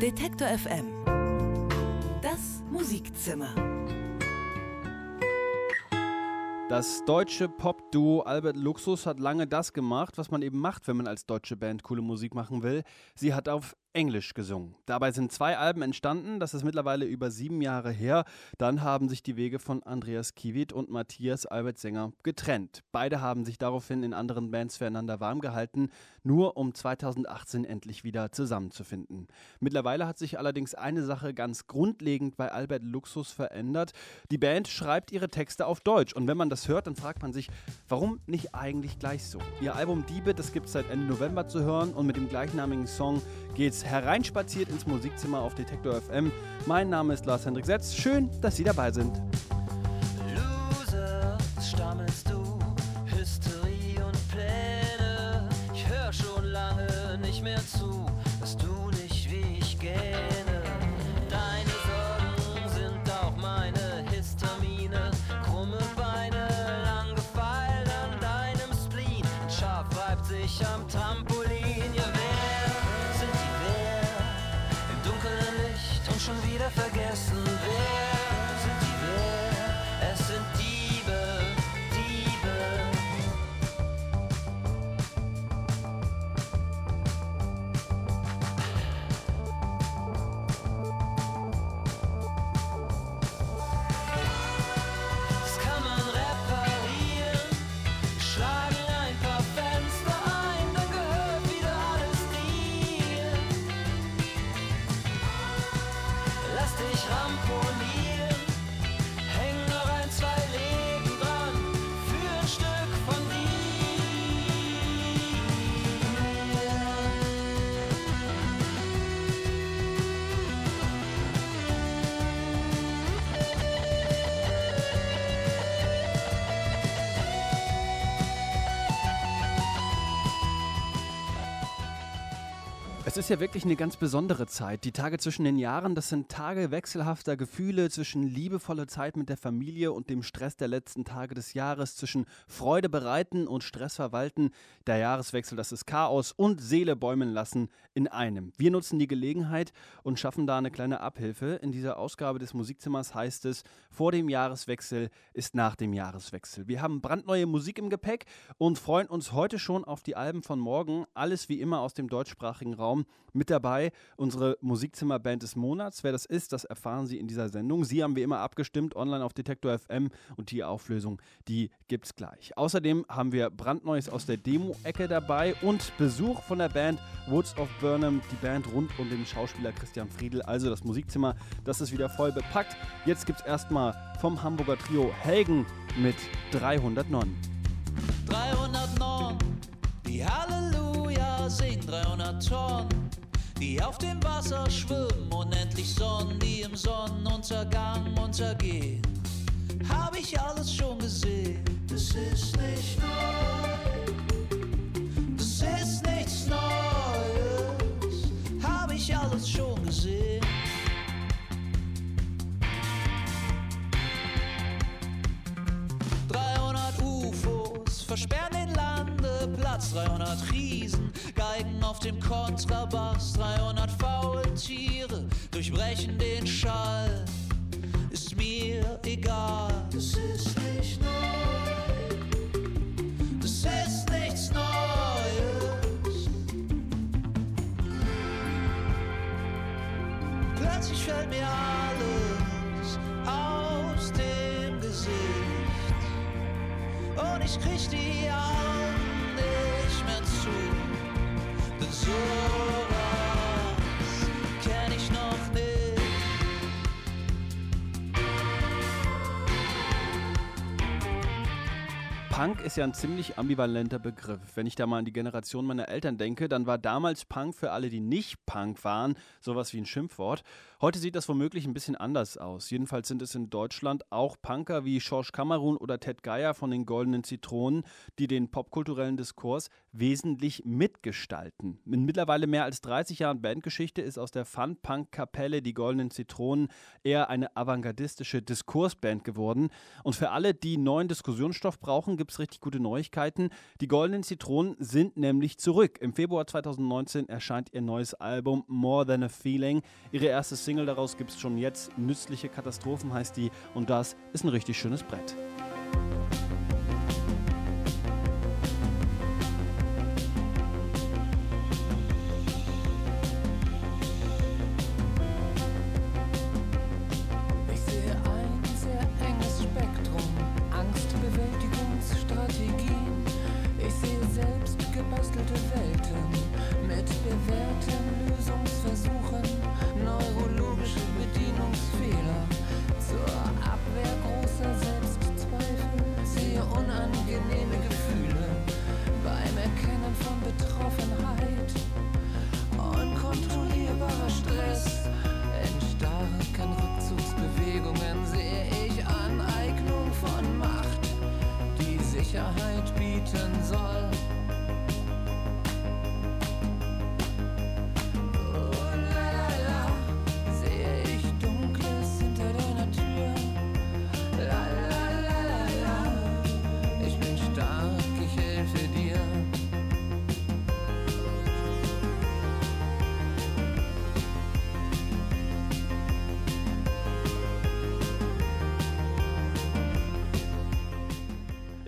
Detektor FM. Das Musikzimmer. Das deutsche Pop-Duo Albert Luxus hat lange das gemacht, was man eben macht, wenn man als deutsche Band coole Musik machen will. Sie hat auf Englisch gesungen. Dabei sind zwei Alben entstanden, das ist mittlerweile über sieben Jahre her. Dann haben sich die Wege von Andreas Kiewit und Matthias Albert Sänger getrennt. Beide haben sich daraufhin in anderen Bands füreinander warm gehalten, nur um 2018 endlich wieder zusammenzufinden. Mittlerweile hat sich allerdings eine Sache ganz grundlegend bei Albert Luxus verändert. Die Band schreibt ihre Texte auf Deutsch und wenn man das hört, dann fragt man sich, warum nicht eigentlich gleich so? Ihr Album Diebe, das gibt es seit Ende November zu hören und mit dem gleichnamigen Song geht's hereinspaziert ins Musikzimmer auf Detektor FM. Mein Name ist Lars Hendrik Setz. Schön, dass Sie dabei sind. Es ist ja wirklich eine ganz besondere Zeit. Die Tage zwischen den Jahren, das sind Tage wechselhafter Gefühle zwischen liebevoller Zeit mit der Familie und dem Stress der letzten Tage des Jahres, zwischen Freude bereiten und Stress verwalten. Der Jahreswechsel, das ist Chaos und Seele bäumen lassen in einem. Wir nutzen die Gelegenheit und schaffen da eine kleine Abhilfe. In dieser Ausgabe des Musikzimmers heißt es, vor dem Jahreswechsel ist nach dem Jahreswechsel. Wir haben brandneue Musik im Gepäck und freuen uns heute schon auf die Alben von morgen. Alles wie immer aus dem deutschsprachigen Raum. Mit dabei unsere Musikzimmerband des Monats. Wer das ist, das erfahren Sie in dieser Sendung. Sie haben wie immer abgestimmt online auf Detektor FM und die Auflösung, die gibt's gleich. Außerdem haben wir brandneues aus der Demo-Ecke dabei und Besuch von der Band Woods of Burnham, die Band rund um den Schauspieler Christian Friedel. Also das Musikzimmer, das ist wieder voll bepackt. Jetzt gibt's erstmal vom Hamburger Trio Helgen mit 300 Nonnen. 309, die Halleluja singen 300 Tonnen, die auf dem Wasser schwimmen, unendlich Sonnen, die im Sonnenuntergang untergehen. Hab ich alles schon gesehen, das ist nicht neu, das ist nichts Neues, hab ich alles schon gesehen. Versperren den Landeplatz, 300 Riesen, Geigen auf dem Kontrabass, 300 Faultiere durchbrechen den Schall. Ist mir egal, das ist nicht neu, das ist nichts Neues. Plötzlich fällt mir alles aus dem Gesicht. Und ich krieg die Augen nicht mehr zu. Denn sowas. Punk ist ja ein ziemlich ambivalenter Begriff. Wenn ich da mal an die Generation meiner Eltern denke, dann war damals Punk für alle, die nicht Punk waren, sowas wie ein Schimpfwort. Heute sieht das womöglich ein bisschen anders aus. Jedenfalls sind es in Deutschland auch Punker wie Schorsch Kamerun oder Ted Geier von den Goldenen Zitronen, die den popkulturellen Diskurs wesentlich mitgestalten. In mittlerweile mehr als 30 Jahren Bandgeschichte ist aus der Fun-Punk-Kapelle die Goldenen Zitronen eher eine avantgardistische Diskursband geworden. Und für alle, die neuen Diskussionsstoff brauchen, gibt es richtig gute Neuigkeiten. Die Goldenen Zitronen sind nämlich zurück. Im Februar 2019 erscheint ihr neues Album More Than a Feeling. Ihre erste daraus gibt es schon jetzt. Nützliche Katastrophen heißt die. Und das ist ein richtig schönes Brett.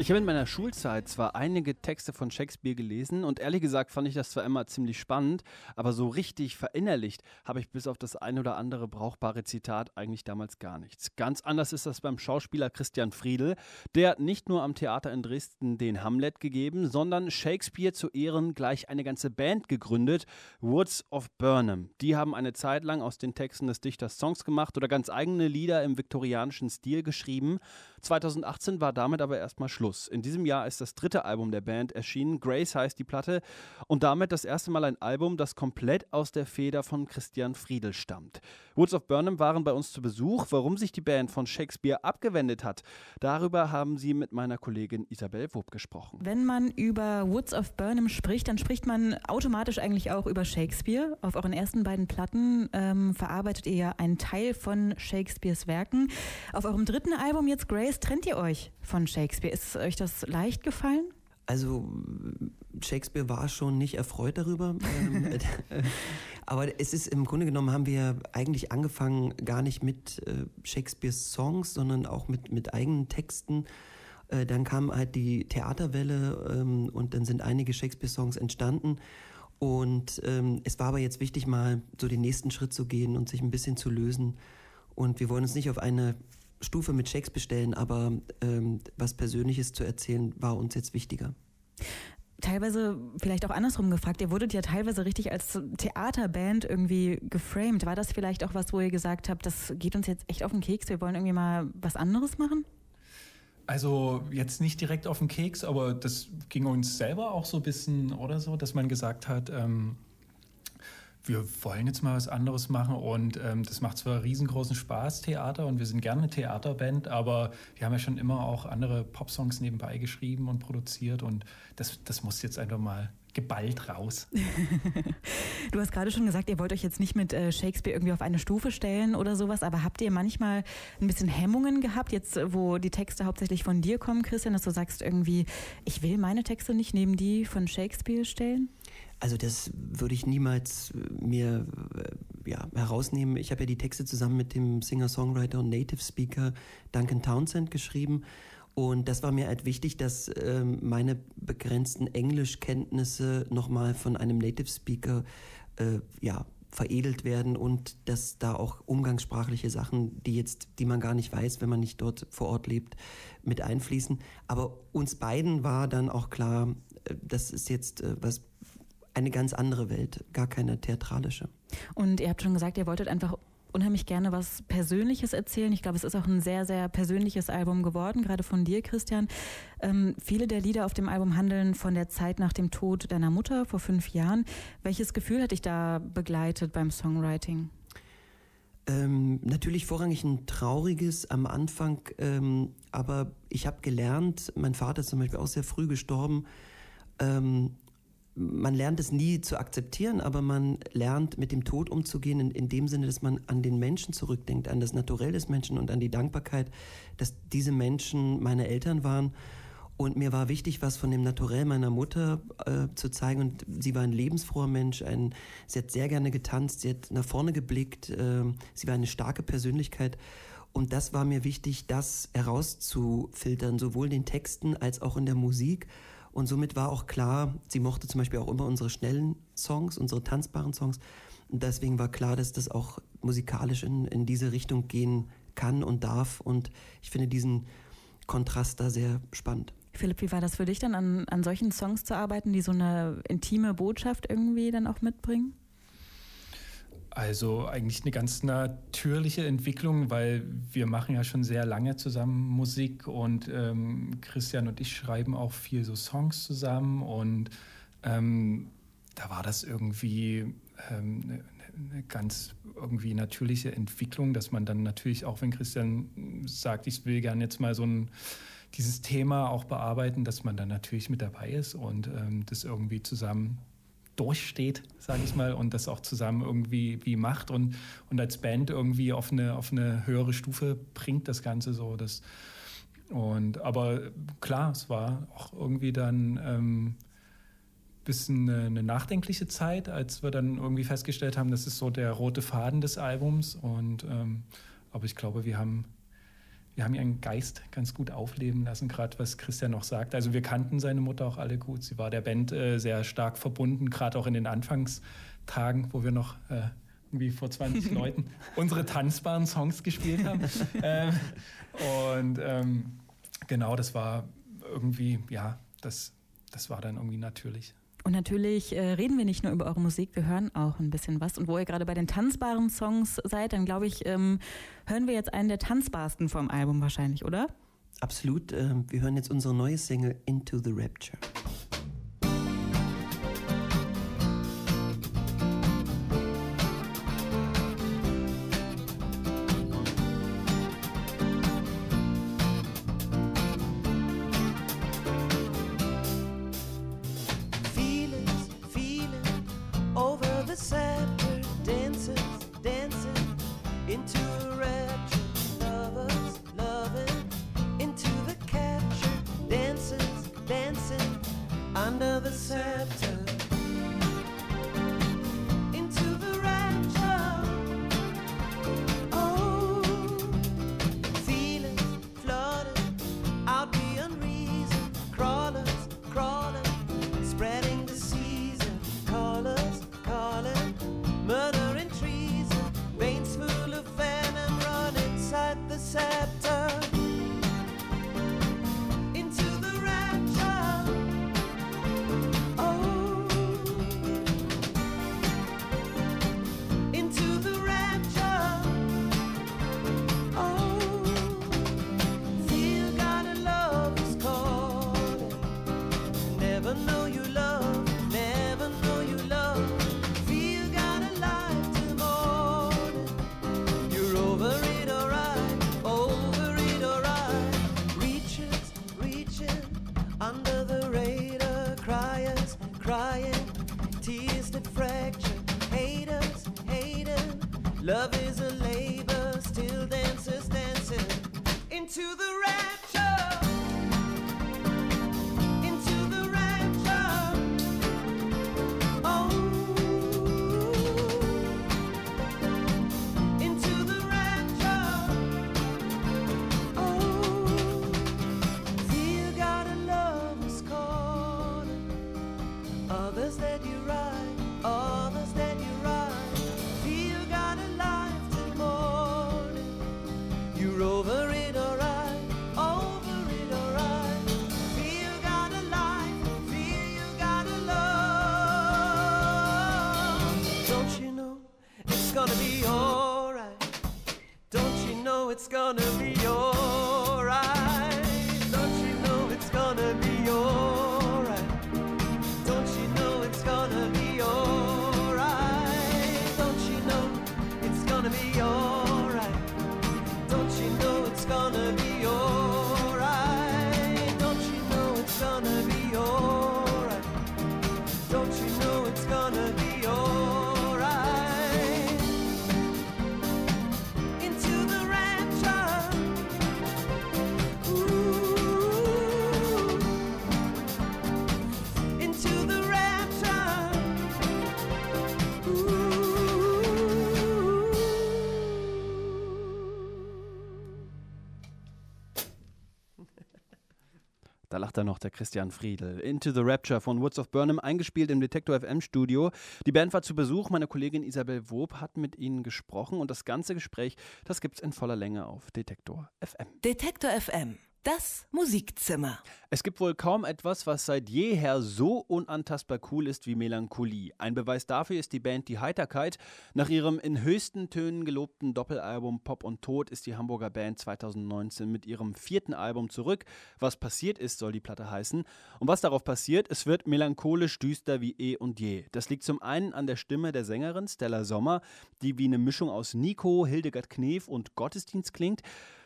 Ich habe in meiner Schulzeit zwar einige Texte von Shakespeare gelesen und ehrlich gesagt fand ich das zwar immer ziemlich spannend, aber so richtig verinnerlicht habe ich bis auf das ein oder andere brauchbare Zitat eigentlich damals gar nichts. Ganz anders ist das beim Schauspieler Christian Friedel. Der nicht nur am Theater in Dresden den Hamlet gegeben, sondern Shakespeare zu Ehren gleich eine ganze Band gegründet, Woods of Burnham. Die haben eine Zeit lang aus den Texten des Dichters Songs gemacht oder ganz eigene Lieder im viktorianischen Stil geschrieben. 2018 war damit aber erstmal Schluss. In diesem Jahr ist das dritte Album der Band erschienen. Grace heißt die Platte und damit das erste Mal ein Album, das komplett aus der Feder von Christian Friedel stammt. Woods of Burnham waren bei uns zu Besuch. Warum sich die Band von Shakespeare abgewendet hat, darüber haben sie mit meiner Kollegin Isabel Wob gesprochen. Wenn man über Woods of Burnham spricht, dann spricht man automatisch eigentlich auch über Shakespeare. Auf euren ersten beiden Platten ähm, verarbeitet ihr ja einen Teil von Shakespeares Werken. Auf eurem dritten Album jetzt Grace trennt ihr euch von Shakespeare? Ist euch das leicht gefallen? Also Shakespeare war schon nicht erfreut darüber. Ähm, aber es ist im Grunde genommen haben wir eigentlich angefangen gar nicht mit äh, Shakespeares Songs, sondern auch mit, mit eigenen Texten. Äh, dann kam halt die Theaterwelle ähm, und dann sind einige Shakespeare-Songs entstanden. Und ähm, es war aber jetzt wichtig, mal so den nächsten Schritt zu gehen und sich ein bisschen zu lösen. Und wir wollen uns nicht auf eine Stufe mit Shakespeare stellen, aber ähm, was Persönliches zu erzählen, war uns jetzt wichtiger. Teilweise vielleicht auch andersrum gefragt, ihr wurdet ja teilweise richtig als Theaterband irgendwie geframed. War das vielleicht auch was, wo ihr gesagt habt, das geht uns jetzt echt auf den Keks, wir wollen irgendwie mal was anderes machen? Also jetzt nicht direkt auf den Keks, aber das ging uns selber auch so ein bisschen oder so, dass man gesagt hat, ähm, wir wollen jetzt mal was anderes machen und ähm, das macht zwar riesengroßen Spaß, Theater, und wir sind gerne eine Theaterband, aber wir haben ja schon immer auch andere Popsongs nebenbei geschrieben und produziert und das, das muss jetzt einfach mal geballt raus. du hast gerade schon gesagt, ihr wollt euch jetzt nicht mit äh, Shakespeare irgendwie auf eine Stufe stellen oder sowas, aber habt ihr manchmal ein bisschen Hemmungen gehabt, jetzt wo die Texte hauptsächlich von dir kommen, Christian, dass du sagst irgendwie, ich will meine Texte nicht neben die von Shakespeare stellen? Also das würde ich niemals äh, mir äh, ja, herausnehmen. Ich habe ja die Texte zusammen mit dem Singer-Songwriter und Native Speaker Duncan Townsend geschrieben. Und das war mir halt wichtig, dass ähm, meine begrenzten Englischkenntnisse nochmal von einem Native Speaker äh, ja, veredelt werden und dass da auch umgangssprachliche Sachen, die jetzt, die man gar nicht weiß, wenn man nicht dort vor Ort lebt, mit einfließen. Aber uns beiden war dann auch klar, das ist jetzt was eine ganz andere Welt, gar keine theatralische. Und ihr habt schon gesagt, ihr wolltet einfach unheimlich gerne was Persönliches erzählen. Ich glaube, es ist auch ein sehr, sehr persönliches Album geworden, gerade von dir, Christian. Ähm, viele der Lieder auf dem Album handeln von der Zeit nach dem Tod deiner Mutter vor fünf Jahren. Welches Gefühl hat dich da begleitet beim Songwriting? Ähm, natürlich vorrangig ein trauriges am Anfang, ähm, aber ich habe gelernt, mein Vater ist zum Beispiel auch sehr früh gestorben, ähm, man lernt es nie zu akzeptieren, aber man lernt mit dem Tod umzugehen in, in, dem Sinne, dass man an den Menschen zurückdenkt, an das Naturell des Menschen und an die Dankbarkeit, dass diese Menschen meine Eltern waren. Und mir war wichtig, was von dem Naturell meiner Mutter äh, zu zeigen. Und sie war ein lebensfroher Mensch. Ein, sie hat sehr gerne getanzt, sie hat nach vorne geblickt. Äh, sie war eine starke Persönlichkeit. Und das war mir wichtig, das herauszufiltern, sowohl in den Texten als auch in der Musik. Und somit war auch klar, sie mochte zum Beispiel auch immer unsere schnellen Songs, unsere tanzbaren Songs. Und deswegen war klar, dass das auch musikalisch in, in diese Richtung gehen kann und darf. Und ich finde diesen Kontrast da sehr spannend. Philipp, wie war das für dich dann, an, an solchen Songs zu arbeiten, die so eine intime Botschaft irgendwie dann auch mitbringen? Also eigentlich eine ganz natürliche Entwicklung, weil wir machen ja schon sehr lange zusammen Musik und ähm, Christian und ich schreiben auch viel so Songs zusammen und ähm, da war das irgendwie ähm, eine, eine, ganz irgendwie natürliche Entwicklung, dass man dann natürlich auch, wenn Christian sagt, ich will gerne jetzt mal so ein dieses Thema auch bearbeiten, dass man dann natürlich mit dabei ist und ähm, das irgendwie zusammen durchsteht, sage ich mal, und das auch zusammen irgendwie wie macht und, und als Band irgendwie auf eine, auf eine höhere Stufe bringt das Ganze so. Das, und, aber klar, es war auch irgendwie dann ähm, bisschen eine, eine, nachdenkliche Zeit, als wir dann irgendwie festgestellt haben, das ist so der rote Faden des Albums. Und ähm, aber ich glaube, wir haben wir haben ihren Geist ganz gut aufleben lassen, gerade was Christian noch sagt. Also wir kannten seine Mutter auch alle gut. Sie war der Band äh, sehr stark verbunden, gerade auch in den Anfangstagen, wo wir noch äh, irgendwie vor 20 Leuten unsere tanzbaren Songs gespielt haben. ähm, und ähm, genau, das war irgendwie, ja, das, das war dann irgendwie natürlich. Und natürlich äh, reden wir nicht nur über eure Musik, wir hören auch ein bisschen was. Und wo ihr gerade bei den tanzbaren Songs seid, dann glaube ich, ähm, hören wir jetzt einen der tanzbarsten vom Album wahrscheinlich, oder? Absolut. Äh, wir hören jetzt unsere neue Single Into the Rapture. Da lacht er noch der Christian Friedel. Into the Rapture von Woods of Burnham, eingespielt im Detektor FM Studio. Die Band war zu Besuch. Meine Kollegin Isabel Wob hat mit ihnen gesprochen und das ganze Gespräch, das gibt's in voller Länge auf Detektor FM. Detektor FM. Das Musikzimmer. Es gibt wohl kaum etwas, was seit jeher so unantastbar cool ist wie Melancholie. Ein Beweis dafür ist die Band Die Heiterkeit. Nach ihrem in höchsten Tönen gelobten Doppelalbum Pop und Tod ist die Hamburger Band 2019 mit ihrem vierten Album zurück. Was passiert ist, soll die Platte heißen. Und was darauf passiert, es wird melancholisch düster wie eh und je. Das liegt zum einen an der Stimme der Sängerin Stella Sommer, die wie eine Mischung aus Nico, Hildegard Knef und Gottesdienst klingt.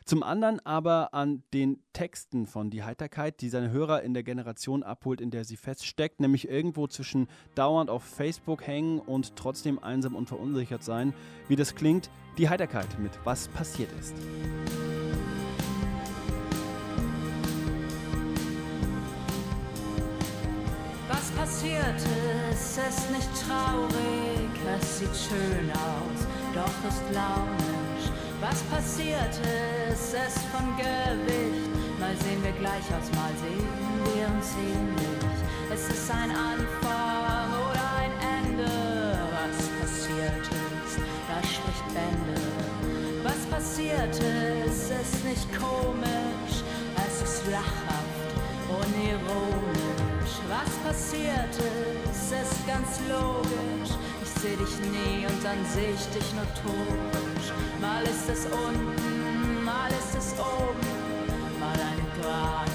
Zum anderen aber an den Texten von Die Heiterkeit, die seine Hörer in der Generation abholt, in der sie feststeckt, nämlich irgendwo zwischen dauernd auf Facebook hängen und trotzdem einsam und verunsichert sein. Wie das klingt, Die Heiterkeit mit Was passiert ist. Was passiert ist, ist nicht traurig, es sieht schön aus, doch ist launisch. Was passiert ist, ist von Gewicht, mal sehen wir gleich aus, mal sehen wir uns ähnlich. Es ist ein Anfang oder ein Ende, was passiert ist, das spricht Bände. Was passiert ist, ist nicht komisch, es ist lachhaft und ironisch. Was passiert ist, ist ganz logisch. Seh dich nie und dann seh ich dich notorisch. Mal ist es unten, mal ist es oben, mal eine Gerade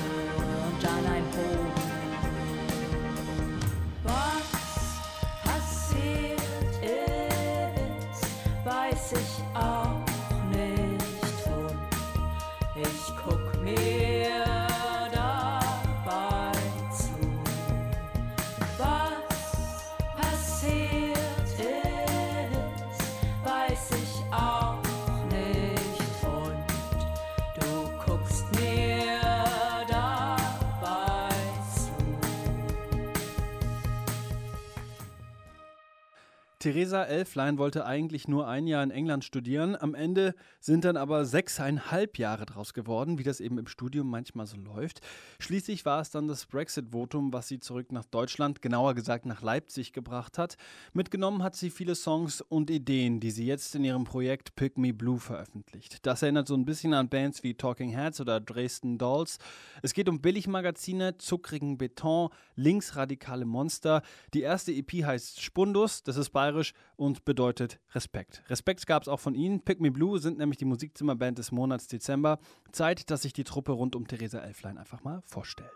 Theresa Elflein wollte eigentlich nur ein Jahr in England studieren. Am Ende sind dann aber sechseinhalb Jahre draus geworden, wie das eben im Studium manchmal so läuft. Schließlich war es dann das Brexit-Votum, was sie zurück nach Deutschland, genauer gesagt nach Leipzig gebracht hat. Mitgenommen hat sie viele Songs und Ideen, die sie jetzt in ihrem Projekt Pick Me Blue veröffentlicht. Das erinnert so ein bisschen an Bands wie Talking Heads oder Dresden Dolls. Es geht um Billigmagazine, zuckrigen Beton, linksradikale Monster. Die erste EP heißt Spundus, das ist bayerisch und bedeutet Respekt. Respekt gab es auch von ihnen. Pick Me Blue sind nämlich die Musikzimmerband des Monats Dezember. Zeit, dass sich die Truppe rund um Theresa Elflein einfach mal vorstellt.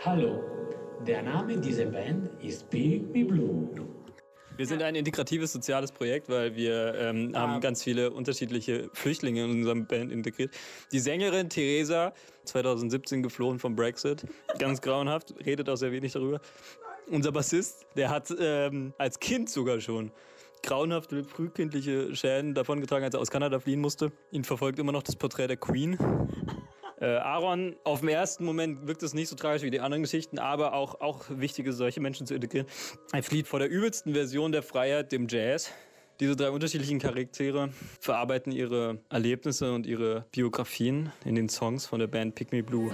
Hallo, der Name dieser Band ist Pick Me Blue. Wir sind ein integratives soziales Projekt, weil wir ähm, haben ganz viele unterschiedliche Flüchtlinge in unserem Band integriert. Die Sängerin Theresa, 2017 geflohen vom Brexit, ganz grauenhaft, redet auch sehr wenig darüber. Unser Bassist, der hat ähm, als Kind sogar schon grauenhafte frühkindliche Schäden davongetragen, als er aus Kanada fliehen musste. Ihn verfolgt immer noch das Porträt der Queen. Äh, Aaron, auf den ersten Moment wirkt es nicht so tragisch wie die anderen Geschichten, aber auch, auch wichtig ist, solche Menschen zu integrieren. Er flieht vor der übelsten Version der Freiheit, dem Jazz. Diese drei unterschiedlichen Charaktere verarbeiten ihre Erlebnisse und ihre Biografien in den Songs von der Band Pick Me Blue.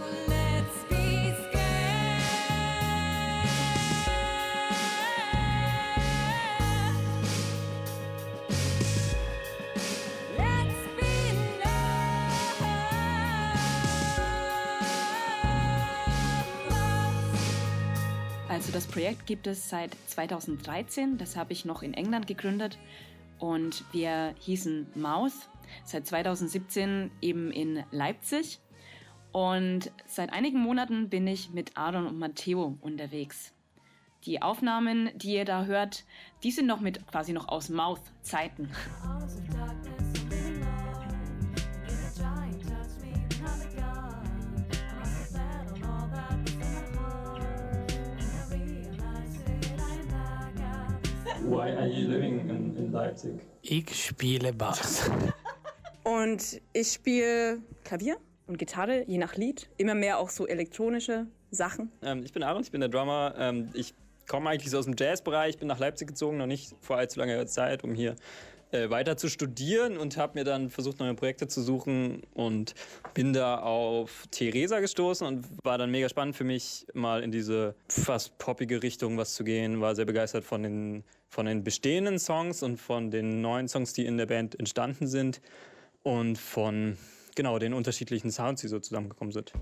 Also das Projekt gibt es seit 2013, das habe ich noch in England gegründet. Und wir hießen Mouth, seit 2017 eben in Leipzig. Und seit einigen Monaten bin ich mit Aaron und Matteo unterwegs. Die Aufnahmen, die ihr da hört, die sind noch mit quasi noch aus Mouth-Zeiten. Why are you living in, in Leipzig? Ich spiele Bass. Und ich spiele Klavier und Gitarre, je nach Lied. Immer mehr auch so elektronische Sachen. Ähm, ich bin Aaron, ich bin der Drummer. Ähm, ich komme eigentlich so aus dem Jazzbereich, bin nach Leipzig gezogen, noch nicht vor allzu langer Zeit, um hier äh, weiter zu studieren und habe mir dann versucht, neue Projekte zu suchen und bin da auf Theresa gestoßen und war dann mega spannend für mich, mal in diese fast poppige Richtung was zu gehen. War sehr begeistert von den, von den bestehenden Songs und von den neuen Songs, die in der Band entstanden sind und von genau den unterschiedlichen Sounds, die so zusammengekommen sind.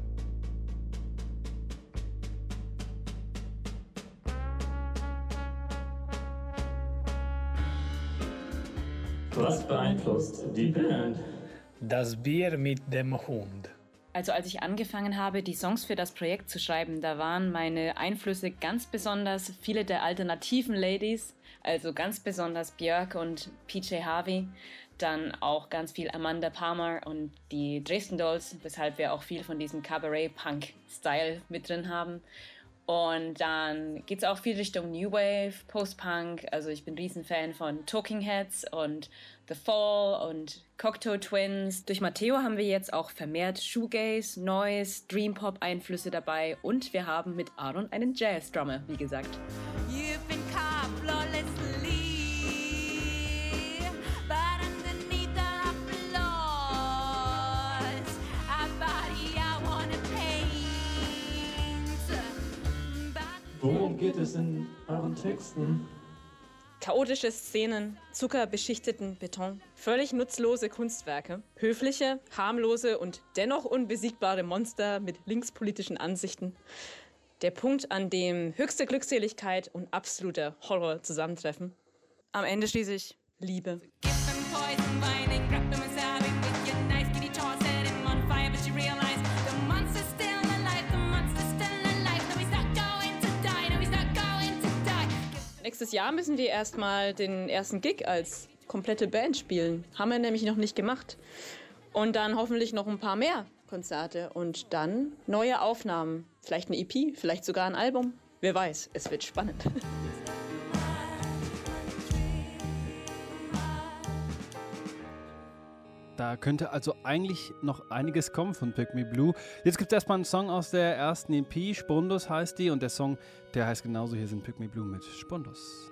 Was beeinflusst die Band? Das Bier mit dem Hund. Also als ich angefangen habe, die Songs für das Projekt zu schreiben, da waren meine Einflüsse ganz besonders viele der alternativen Ladies, also ganz besonders Björk und PJ Harvey, dann auch ganz viel Amanda Palmer und die Dresden Dolls, weshalb wir auch viel von diesem Cabaret-Punk-Style mit drin haben. Und dann geht es auch viel Richtung New Wave, Post-Punk. Also ich bin Riesenfan von Talking Heads und The Fall und Cocteau Twins. Durch Matteo haben wir jetzt auch vermehrt Shoegaze, Noise, Dream Pop Einflüsse dabei und wir haben mit Aaron einen Jazz-Drummer, wie gesagt. Geht es in euren Texten? Chaotische Szenen, zuckerbeschichteten Beton, völlig nutzlose Kunstwerke, höfliche, harmlose und dennoch unbesiegbare Monster mit linkspolitischen Ansichten. Der Punkt, an dem höchste Glückseligkeit und absoluter Horror zusammentreffen. Am Ende schließlich Liebe. Poison Nächstes Jahr müssen wir erstmal den ersten Gig als komplette Band spielen. Haben wir nämlich noch nicht gemacht. Und dann hoffentlich noch ein paar mehr Konzerte und dann neue Aufnahmen. Vielleicht eine EP, vielleicht sogar ein Album. Wer weiß, es wird spannend. Da könnte also eigentlich noch einiges kommen von Pick Me Blue. Jetzt gibt es erstmal einen Song aus der ersten EP, Spundus heißt die, und der Song, der heißt genauso, hier sind Pick Me Blue mit Spundus.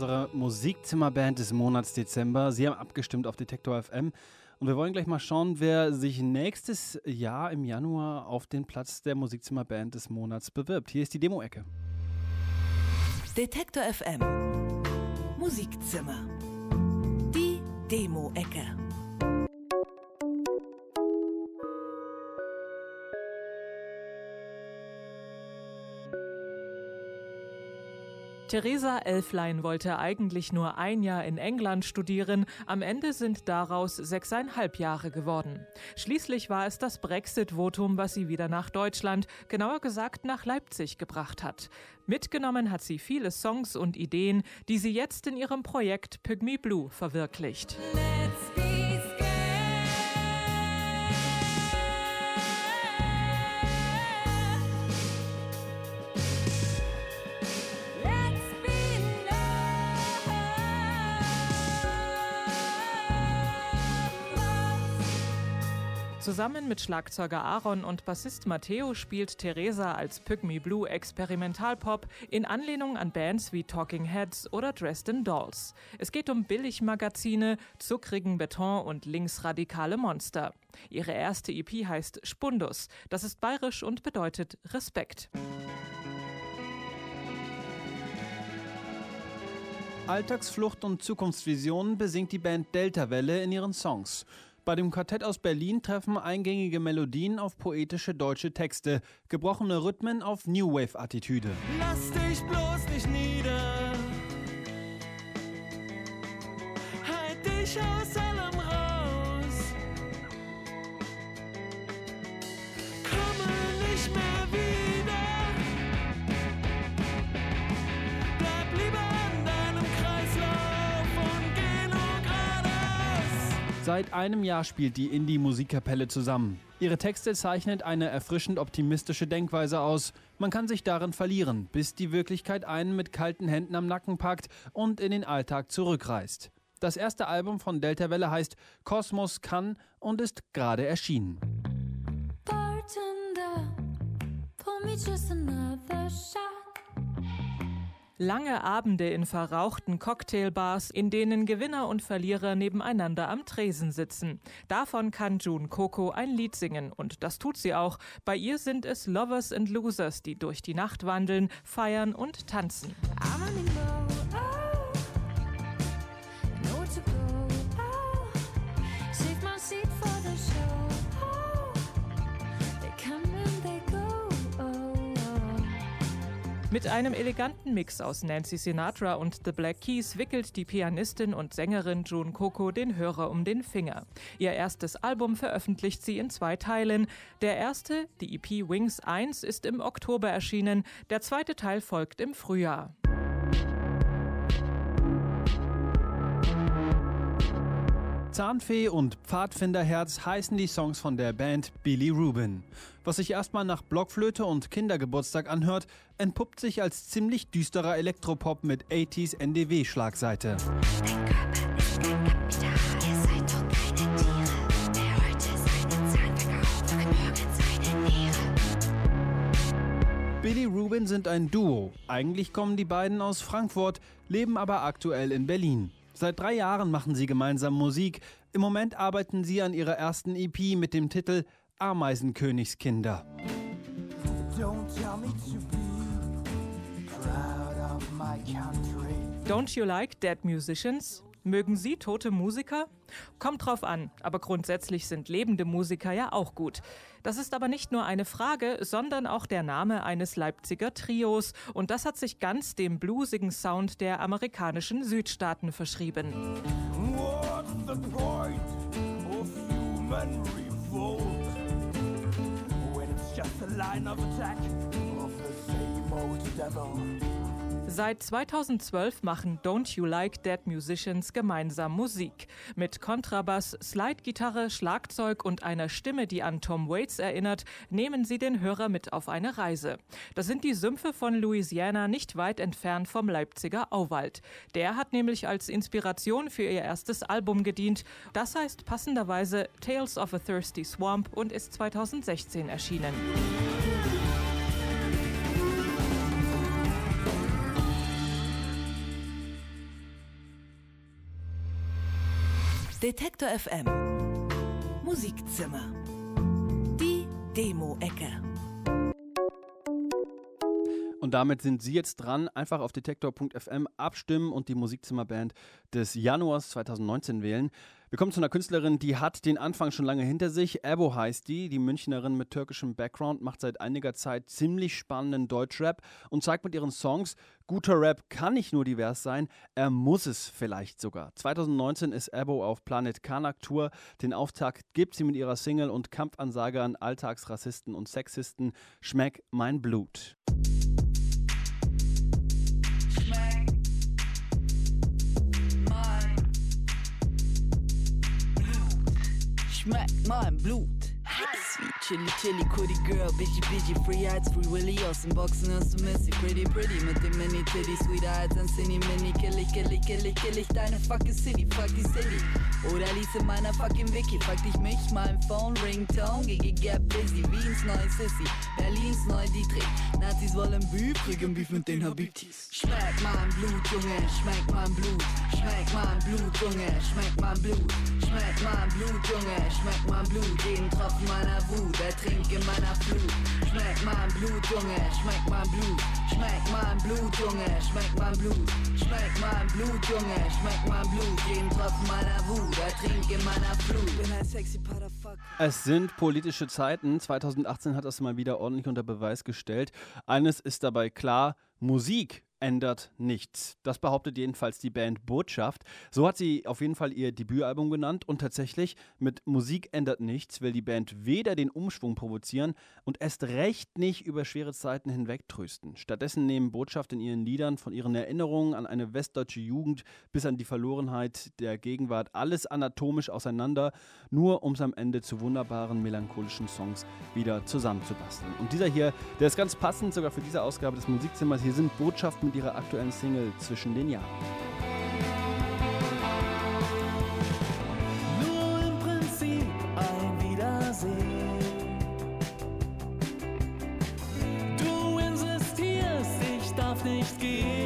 Blue, unsere Musikzimmerband des Monats Dezember. Sie haben abgestimmt auf Detektor FM. Und wir wollen gleich mal schauen, wer sich nächstes Jahr im Januar auf den Platz der Musikzimmerband des Monats bewirbt. Hier ist die Demo-Ecke. Detektor FM Musikzimmer. Die Demo-Ecke. Theresa Elflein wollte eigentlich nur ein Jahr in England studieren, am Ende sind daraus sechseinhalb Jahre geworden. Schließlich war es das Brexit-Votum, was sie wieder nach Deutschland, genauer gesagt nach Leipzig gebracht hat. Mitgenommen hat sie viele Songs und Ideen, die sie jetzt in ihrem Projekt Pygmy Blue verwirklicht. Zusammen mit Schlagzeuger Aaron und Bassist Matteo spielt Theresa als Pygmy Blue Experimentalpop in Anlehnung an Bands wie Talking Heads oder Dresden Dolls. Es geht um Billigmagazine, zuckrigen Beton und linksradikale Monster. Ihre erste EP heißt Spundus. Das ist bayerisch und bedeutet Respekt. Alltagsflucht und Zukunftsvisionen besingt die Band Delta Welle in ihren Songs. Bei dem Quartett aus Berlin treffen eingängige Melodien auf poetische deutsche Texte, gebrochene Rhythmen auf New Wave-Attitüde. Lass dich bloß nicht nieder. Halt dich aus Seit einem Jahr spielt die Indie-Musikkapelle zusammen. Ihre Texte zeichnet eine erfrischend optimistische Denkweise aus. Man kann sich darin verlieren, bis die Wirklichkeit einen mit kalten Händen am Nacken packt und in den Alltag zurückreißt. Das erste Album von Delta Welle heißt Kosmos kann und ist gerade erschienen. Bartender, Lange Abende in verrauchten Cocktailbars, in denen Gewinner und Verlierer nebeneinander am Tresen sitzen. Davon kann June Coco ein Lied singen und das tut sie auch. Bei ihr sind es Lovers and Losers, die durch die Nacht wandeln, feiern und tanzen. Mit einem eleganten Mix aus Nancy Sinatra und The Black Keys wickelt die Pianistin und Sängerin June Coco den Hörer um den Finger. Ihr erstes Album veröffentlicht sie in zwei Teilen. Der erste, die EP Wings 1, ist im Oktober erschienen, der zweite Teil folgt im Frühjahr. Zahnfee und Pfadfinderherz heißen die Songs von der Band Billy Rubin. Was sich erstmal nach Blockflöte und Kindergeburtstag anhört, entpuppt sich als ziemlich düsterer Elektropop mit 80s NDW-Schlagseite. Billy Rubin sind ein Duo. Eigentlich kommen die beiden aus Frankfurt, leben aber aktuell in Berlin. Seit drei Jahren machen sie gemeinsam Musik. Im Moment arbeiten sie an ihrer ersten EP mit dem Titel Ameisenkönigskinder. Don't you like dead musicians? Mögen Sie tote Musiker? Kommt drauf an, aber grundsätzlich sind lebende Musiker ja auch gut. Das ist aber nicht nur eine Frage, sondern auch der Name eines Leipziger Trios und das hat sich ganz dem bluesigen Sound der amerikanischen Südstaaten verschrieben. What's the point of human revolt when it's just a line of attack of the same old devil? Seit 2012 machen Don't You Like Dead Musicians gemeinsam Musik. Mit Kontrabass, Slidegitarre, Schlagzeug und einer Stimme, die an Tom Waits erinnert, nehmen sie den Hörer mit auf eine Reise. Das sind die Sümpfe von Louisiana nicht weit entfernt vom Leipziger Auwald. Der hat nämlich als Inspiration für ihr erstes Album gedient. Das heißt passenderweise Tales of a Thirsty Swamp und ist 2016 erschienen. Detektor FM Musikzimmer. Die Demo-Ecke. Und damit sind Sie jetzt dran. Einfach auf detektor.fm abstimmen und die Musikzimmerband des Januars 2019 wählen. Wir kommen zu einer Künstlerin, die hat den Anfang schon lange hinter sich. Ebo heißt die, die Münchnerin mit türkischem Background, macht seit einiger Zeit ziemlich spannenden Deutschrap und zeigt mit ihren Songs, guter Rap kann nicht nur divers sein, er muss es vielleicht sogar. 2019 ist Ebo auf Planet Kanak Tour. Den Auftakt gibt sie mit ihrer Single und Kampfansage an Alltagsrassisten und Sexisten Schmeck mein Blut. Schmeckt mein Blut. Chilly, chilly, cootie girl, bitchy, bitchy, free heights, free willy, aus dem Boxen hast du Missy, pretty, pretty, mit dem Mini Titty, sweet eyes and Cindy, Mini, kill ich, kill ich, kill ich, kill ich deine fucking City, fuck die City. Oder lies in meiner fucking Wiki, fuck dich mich, mein Phone, Ringtone, Gigi, get busy, Wiens neu Sissy, Berlins neu Dietrich, Nazis wollen Beef, kriegen Beef mit den Habitis. Schmeck mein Blut, Junge, schmeck mein Blut, schmeck mein Blut, Junge, schmeck mein Blut, schmeck mein Blut, Junge, schmeck mein Blut, jeden Tropfen meiner Wut, ertrink in meiner Flut. Schmeck mein Blut, Junge, schmeck mein Blut, schmeck mein Blut, Junge, schmeck mein Blut, schmeck mein Blut, Junge, schmeck mein Blut, jeden Tropfen meiner Wut, ertrink in meiner Flut. Bin ein sexy Motherfucker. Es sind politische Zeiten. 2018 hat das mal wieder ordentlich unter Beweis gestellt. Eines ist dabei klar, Musik ändert nichts. Das behauptet jedenfalls die Band Botschaft. So hat sie auf jeden Fall ihr Debütalbum genannt und tatsächlich mit Musik ändert nichts will die Band weder den Umschwung provozieren und erst recht nicht über schwere Zeiten hinweg trösten. Stattdessen nehmen Botschaft in ihren Liedern von ihren Erinnerungen an eine westdeutsche Jugend bis an die Verlorenheit der Gegenwart alles anatomisch auseinander, nur um es am Ende zu wunderbaren melancholischen Songs wieder zusammenzubasteln. Und dieser hier, der ist ganz passend sogar für diese Ausgabe des Musikzimmers. Hier sind Botschaften mit ihrer aktuellen Single Zwischen den Jahren. Nur im Prinzip ein Wiedersehen. Du insistierst, ich darf nicht gehen.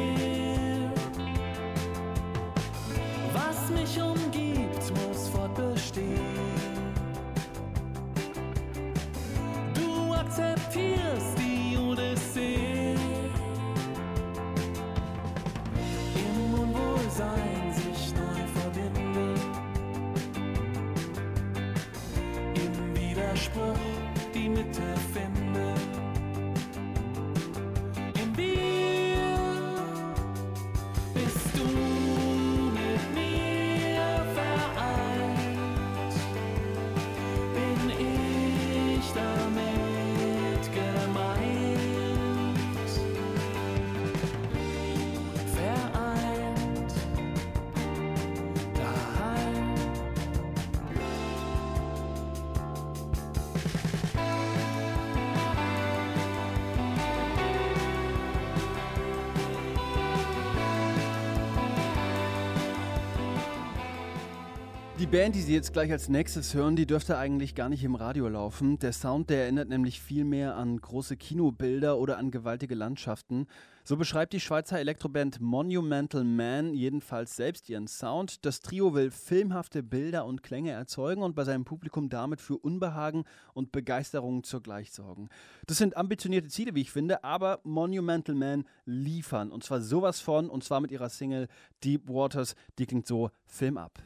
Die Band, die Sie jetzt gleich als nächstes hören, die dürfte eigentlich gar nicht im Radio laufen. Der Sound, der erinnert nämlich viel mehr an große Kinobilder oder an gewaltige Landschaften. So beschreibt die Schweizer Elektroband Monumental Man jedenfalls selbst ihren Sound. Das Trio will filmhafte Bilder und Klänge erzeugen und bei seinem Publikum damit für Unbehagen und Begeisterung zugleich sorgen. Das sind ambitionierte Ziele, wie ich finde, aber Monumental Man liefern. Und zwar sowas von, und zwar mit ihrer Single Deep Waters, die klingt so Film ab.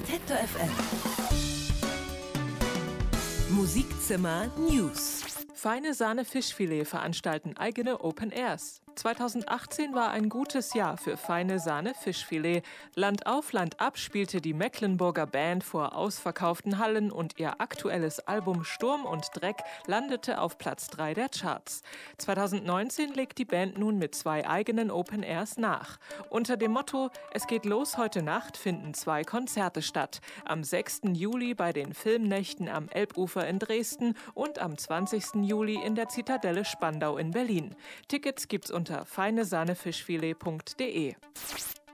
Detektor FM. Musikzimmer News. Feine Sahne Fischfilet veranstalten eigene Open Airs. 2018 war ein gutes Jahr für feine Sahne Fischfilet. Land auf, Land ab spielte die Mecklenburger Band vor ausverkauften Hallen und ihr aktuelles Album Sturm und Dreck landete auf Platz 3 der Charts. 2019 legt die Band nun mit zwei eigenen Open Airs nach. Unter dem Motto Es geht los heute Nacht finden zwei Konzerte statt. Am 6. Juli bei den Filmnächten am Elbufer in Dresden und am 20. Juli in der Zitadelle Spandau in Berlin. Tickets gibt's unter feinesahnefischfilet.de.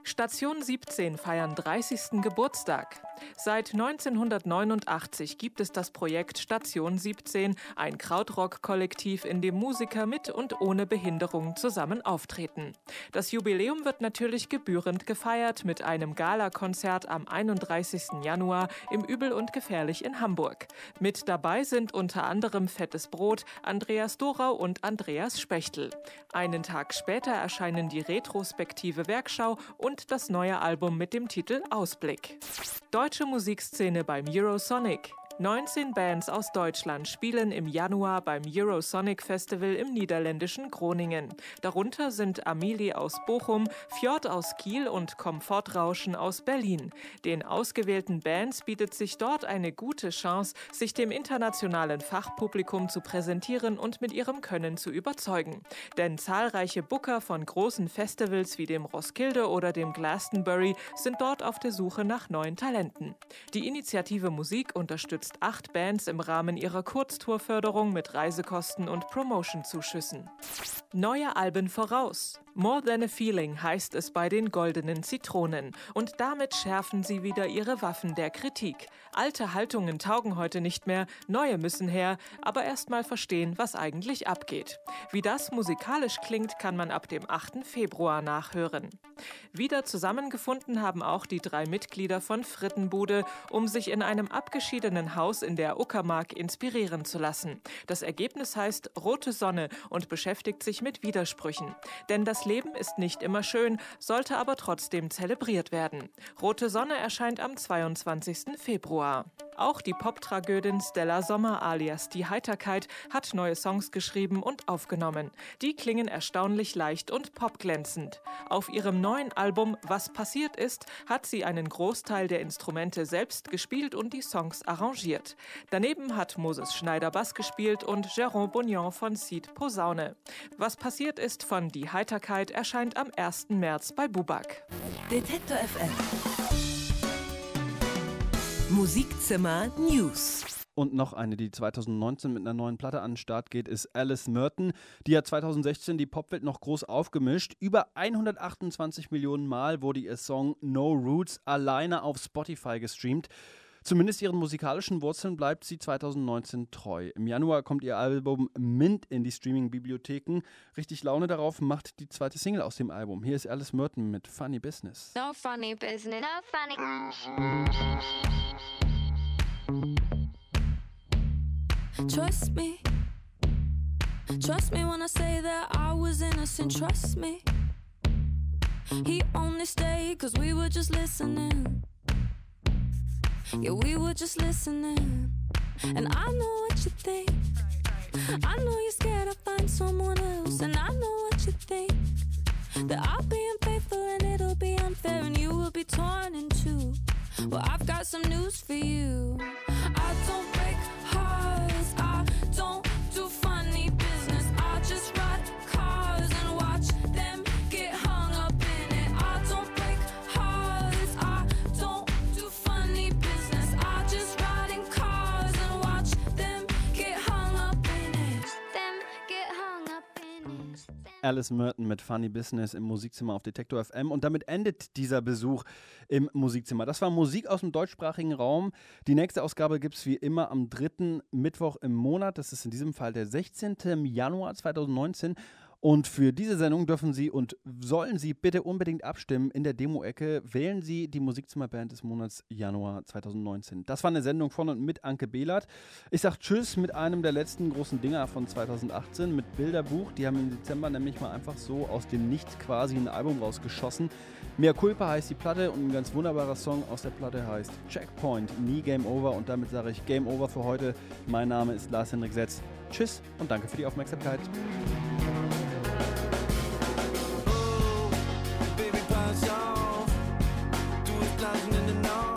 Station 17 feiern 30. Geburtstag. Seit 1989 gibt es das Projekt Station 17, ein Krautrock-Kollektiv, in dem Musiker mit und ohne Behinderung zusammen auftreten. Das Jubiläum wird natürlich gebührend gefeiert mit einem Galakonzert am 31. Januar im Übel und Gefährlich in Hamburg. Mit dabei sind unter anderem Fettes Brot, Andreas Dorau und Andreas Spechtel. Einen Tag später erscheinen die retrospektive Werkschau und das neue Album mit dem Titel Ausblick. Deutsche Musikszene beim Eurosonic. 19 Bands aus Deutschland spielen im Januar beim Eurosonic Festival im niederländischen Groningen. Darunter sind Amelie aus Bochum, Fjord aus Kiel und Komfortrauschen aus Berlin. Den ausgewählten Bands bietet sich dort eine gute Chance, sich dem internationalen Fachpublikum zu präsentieren und mit ihrem Können zu überzeugen. Denn zahlreiche Booker von großen Festivals wie dem Roskilde oder dem Glastonbury sind dort auf der Suche nach neuen Talenten. Die Initiative Musik unterstützt unterstützt acht Bands im Rahmen ihrer Kurztourförderung mit Reisekosten und Promotion-Zuschüssen. Neue Alben voraus. More Than a Feeling heißt es bei den goldenen Zitronen. Und damit schärfen sie wieder ihre Waffen der Kritik. Alte Haltungen taugen heute nicht mehr, neue müssen her, aber erst mal verstehen, was eigentlich abgeht. Wie das musikalisch klingt, kann man ab dem 8. Februar nachhören. Wieder zusammengefunden haben auch die drei Mitglieder von Frittenbude, um sich in einem abgeschiedenen Haus in der Uckermark inspirieren zu lassen. Das Ergebnis heißt Rote Sonne und beschäftigt sich mit Widersprüchen. Denn das Leben ist nicht immer schön, sollte aber trotzdem zelebriert werden. Rote Sonne erscheint am 22. Februar. Auch die Pop-Tragödin Stella Sommer alias Die Heiterkeit hat neue Songs geschrieben und aufgenommen. Die klingen erstaunlich leicht und popglänzend. Auf ihrem neuen Album Was passiert ist, hat sie einen Großteil der Instrumente selbst gespielt und die Songs arrangiert. Daneben hat Moses Schneider Bass gespielt und Jérôme Bognon von Seed Posaune. Was passiert ist von Die Heiterkeit erscheint am 1. März bei Bubak. Detektor FM. Musikzimmer News. Und noch eine, die 2019 mit einer neuen Platte an den Start geht, ist Alice Merton. Die hat 2016 die Popwelt noch groß aufgemischt. Über 128 Millionen Mal wurde ihr Song No Roots alleine auf Spotify gestreamt. Zumindest ihren musikalischen Wurzeln bleibt sie 2019 treu. Im Januar kommt ihr Album Mint in die Streaming-Bibliotheken. Richtig Laune darauf macht die zweite Single aus dem Album. Hier ist Alice Merton mit Funny Business. No funny business, no funny. Trust me. Trust me when I say that I was innocent. Trust me. He only stayed cause we were just listening. Yeah, we were just listening. And I know what you think. I know you're scared I'll find someone else. And I know what you think. That I'll be unfaithful and it'll be unfair and you will be torn in two. Well, I've got some news for you. I don't break hearts. I don't Alice Merton mit Funny Business im Musikzimmer auf Detektor FM. Und damit endet dieser Besuch im Musikzimmer. Das war Musik aus dem deutschsprachigen Raum. Die nächste Ausgabe gibt es wie immer am dritten Mittwoch im Monat. Das ist in diesem Fall der 16. Januar 2019. Und für diese Sendung dürfen Sie und sollen Sie bitte unbedingt abstimmen in der Demo-Ecke. Wählen Sie die Musikzimmerband des Monats Januar 2019. Das war eine Sendung von und mit Anke Behlert. Ich sage Tschüss mit einem der letzten großen Dinger von 2018 mit Bilderbuch. Die haben im Dezember nämlich mal einfach so aus dem Nichts quasi ein Album rausgeschossen. Mehr Culpa heißt die Platte und ein ganz wunderbarer Song aus der Platte heißt Checkpoint, nie Game Over. Und damit sage ich Game Over für heute. Mein Name ist Lars Henrik Setz. Tschüss und danke für die Aufmerksamkeit. Oh, baby, pass off. Du ist blasen in den Augen.